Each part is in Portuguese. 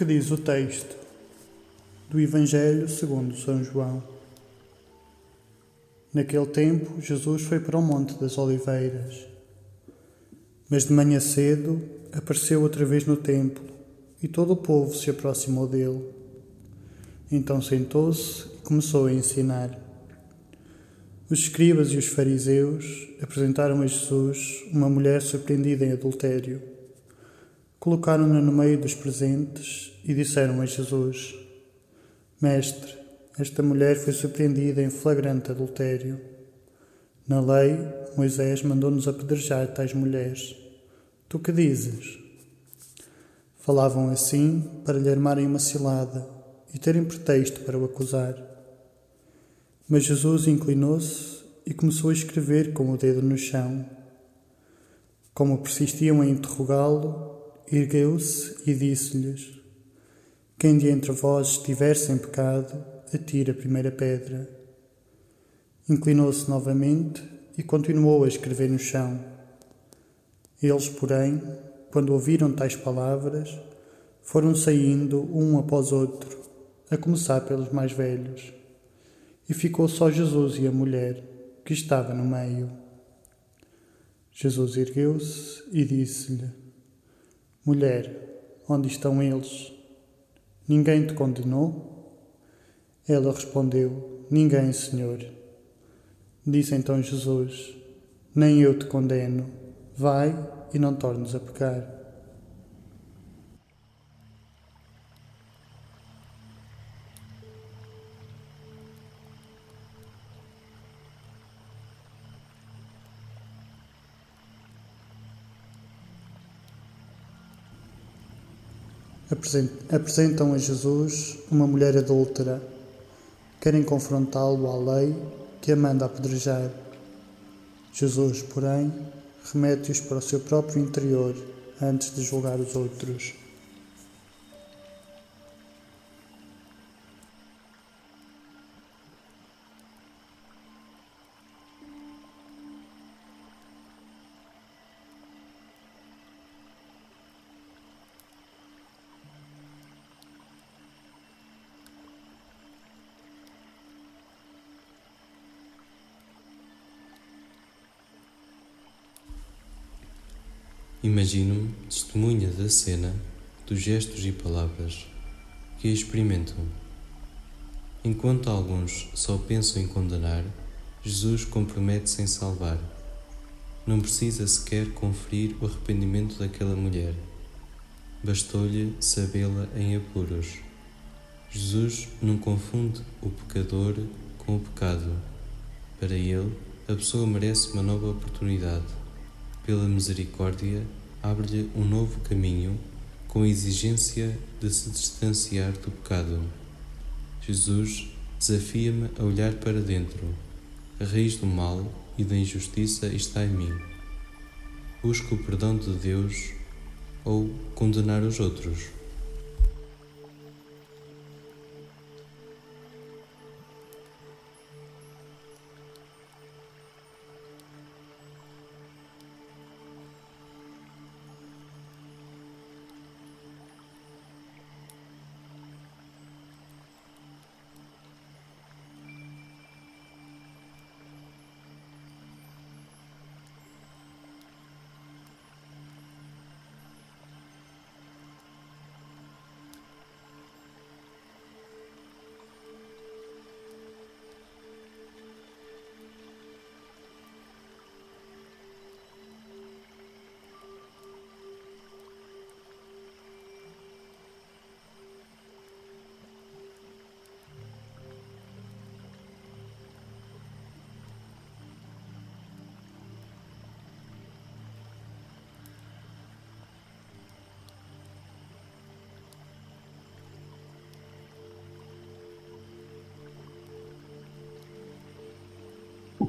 Que diz o texto do Evangelho segundo São João? Naquele tempo, Jesus foi para o Monte das Oliveiras. Mas de manhã cedo apareceu outra vez no templo e todo o povo se aproximou dele. Então sentou-se e começou a ensinar. Os escribas e os fariseus apresentaram a Jesus uma mulher surpreendida em adultério Colocaram-na no meio dos presentes e disseram a Jesus: Mestre, esta mulher foi surpreendida em flagrante adultério. Na lei, Moisés mandou-nos apedrejar tais mulheres. Tu que dizes? Falavam assim para lhe armarem uma cilada e terem pretexto para o acusar. Mas Jesus inclinou-se e começou a escrever com o dedo no chão. Como persistiam em interrogá-lo, ergueu-se e disse-lhes: Quem de entre vós estiver sem pecado, atire a primeira pedra. Inclinou-se novamente e continuou a escrever no chão. Eles, porém, quando ouviram tais palavras, foram saindo um após outro, a começar pelos mais velhos. E ficou só Jesus e a mulher, que estava no meio. Jesus ergueu-se e disse-lhe: Mulher, onde estão eles? Ninguém te condenou? Ela respondeu: Ninguém, Senhor. Disse então Jesus: Nem eu te condeno. Vai e não tornes a pecar. Apresentam a Jesus uma mulher adúltera. Querem confrontá-lo à lei que a manda apedrejar. Jesus, porém, remete-os para o seu próprio interior antes de julgar os outros. Imagino-me testemunha da cena, dos gestos e palavras que a experimentam. Enquanto alguns só pensam em condenar, Jesus compromete-se em salvar. Não precisa sequer conferir o arrependimento daquela mulher. Bastou-lhe sabê-la em apuros. Jesus não confunde o pecador com o pecado. Para ele, a pessoa merece uma nova oportunidade pela misericórdia, abre-lhe um novo caminho com a exigência de se distanciar do pecado. Jesus desafia-me a olhar para dentro. A raiz do mal e da injustiça está em mim. Busco o perdão de Deus ou condenar os outros.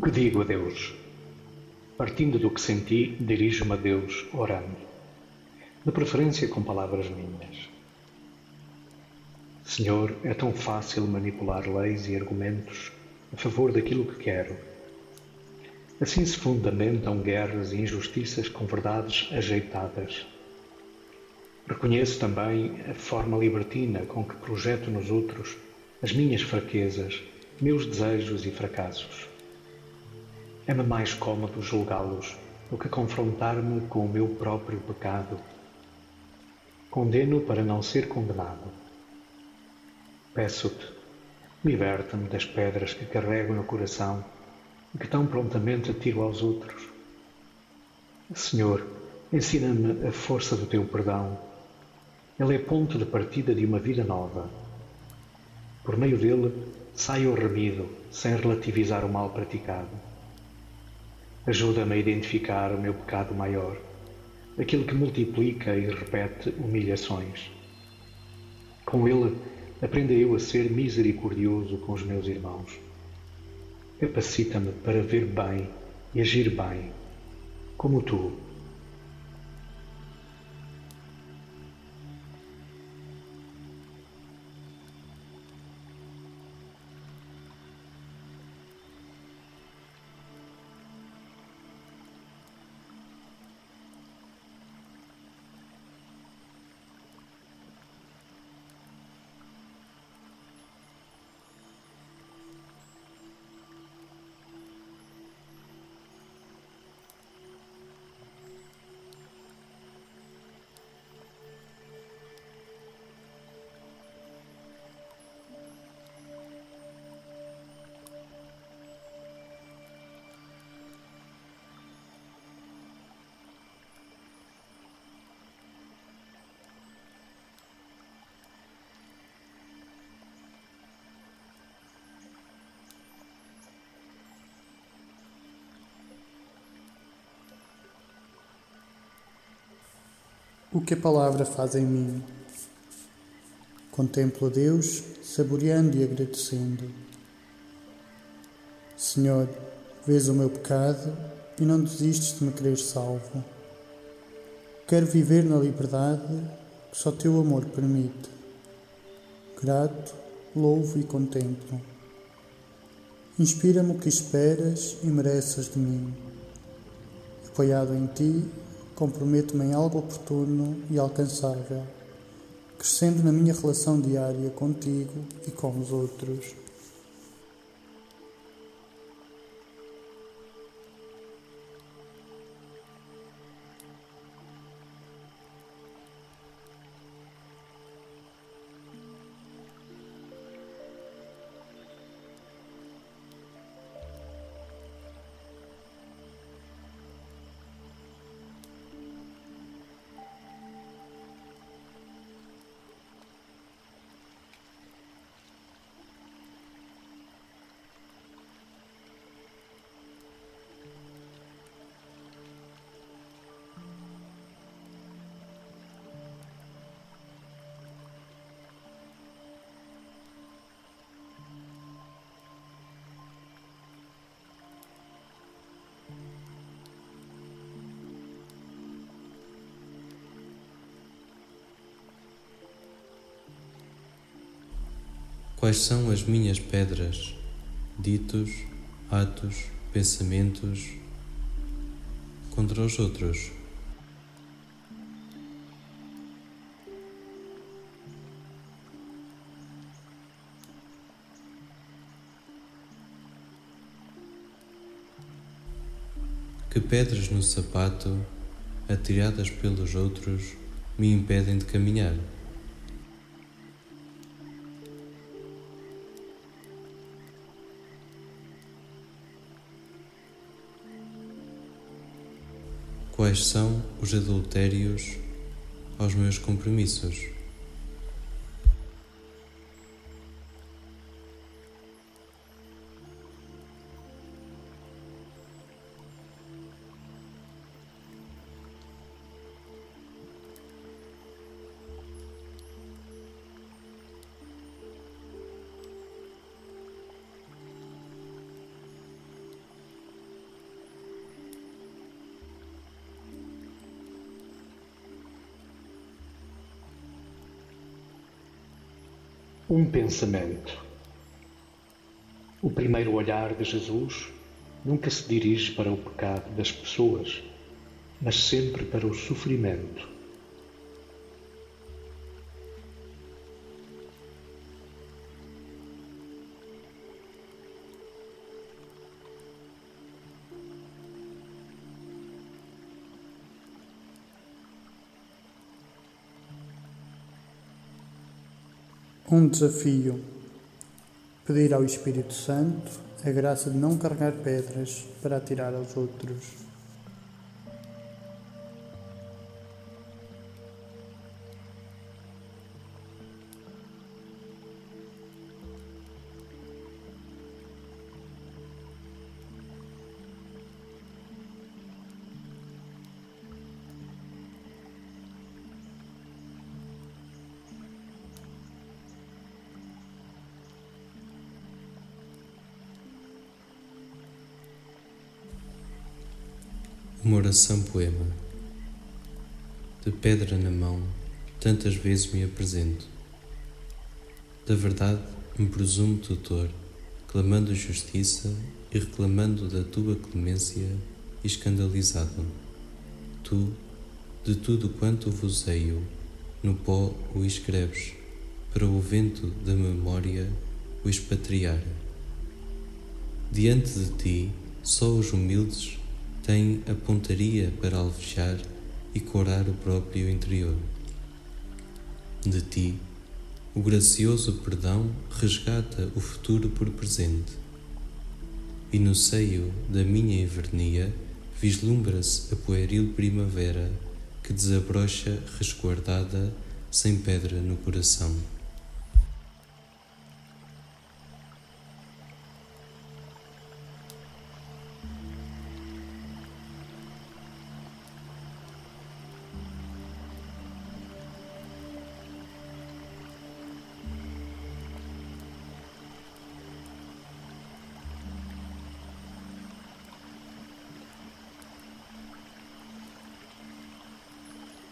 Que digo a Deus? Partindo do que senti, dirijo-me a Deus orando, de preferência com palavras minhas. Senhor, é tão fácil manipular leis e argumentos a favor daquilo que quero. Assim se fundamentam guerras e injustiças com verdades ajeitadas. Reconheço também a forma libertina com que projeto nos outros as minhas fraquezas, meus desejos e fracassos. É-me mais cômodo julgá-los do que confrontar-me com o meu próprio pecado. Condeno para não ser condenado. Peço-te, liberta-me das pedras que carrego no coração e que tão prontamente atiro aos outros. Senhor, ensina-me a força do teu perdão. Ele é ponto de partida de uma vida nova. Por meio dele, saio remido, sem relativizar o mal praticado. Ajuda-me a identificar o meu pecado maior, aquele que multiplica e repete humilhações. Com ele, aprenda eu a ser misericordioso com os meus irmãos. Capacita-me para ver bem e agir bem, como tu O que a palavra faz em mim. Contemplo a Deus, saboreando e agradecendo. Senhor, vês o meu pecado e não desistes de me querer salvo. Quero viver na liberdade que só teu amor permite. Grato, louvo e contemplo. Inspira-me o que esperas e mereces de mim. Apoiado em ti, comprometo-me em algo oportuno e alcançável, crescendo na minha relação diária contigo e com os outros. Quais são as minhas pedras, ditos, atos, pensamentos contra os outros? Que pedras no sapato, atiradas pelos outros, me impedem de caminhar? Quais são os adultérios aos meus compromissos? Um pensamento. O primeiro olhar de Jesus nunca se dirige para o pecado das pessoas, mas sempre para o sofrimento. Um desafio: pedir ao Espírito Santo a graça de não carregar pedras para atirar aos outros. Uma oração poema. De pedra na mão, tantas vezes me apresento. Da verdade me presumo tutor, clamando justiça e reclamando da tua clemência, escandalizado. Tu, de tudo quanto vozeio, no pó o escreves, para o vento da memória o expatriar. Diante de ti, só os humildes tem a pontaria para alvejar e corar o próprio interior. De ti, o gracioso perdão resgata o futuro por presente, e no seio da minha invernia vislumbra-se a pueril primavera que desabrocha resguardada sem pedra no coração.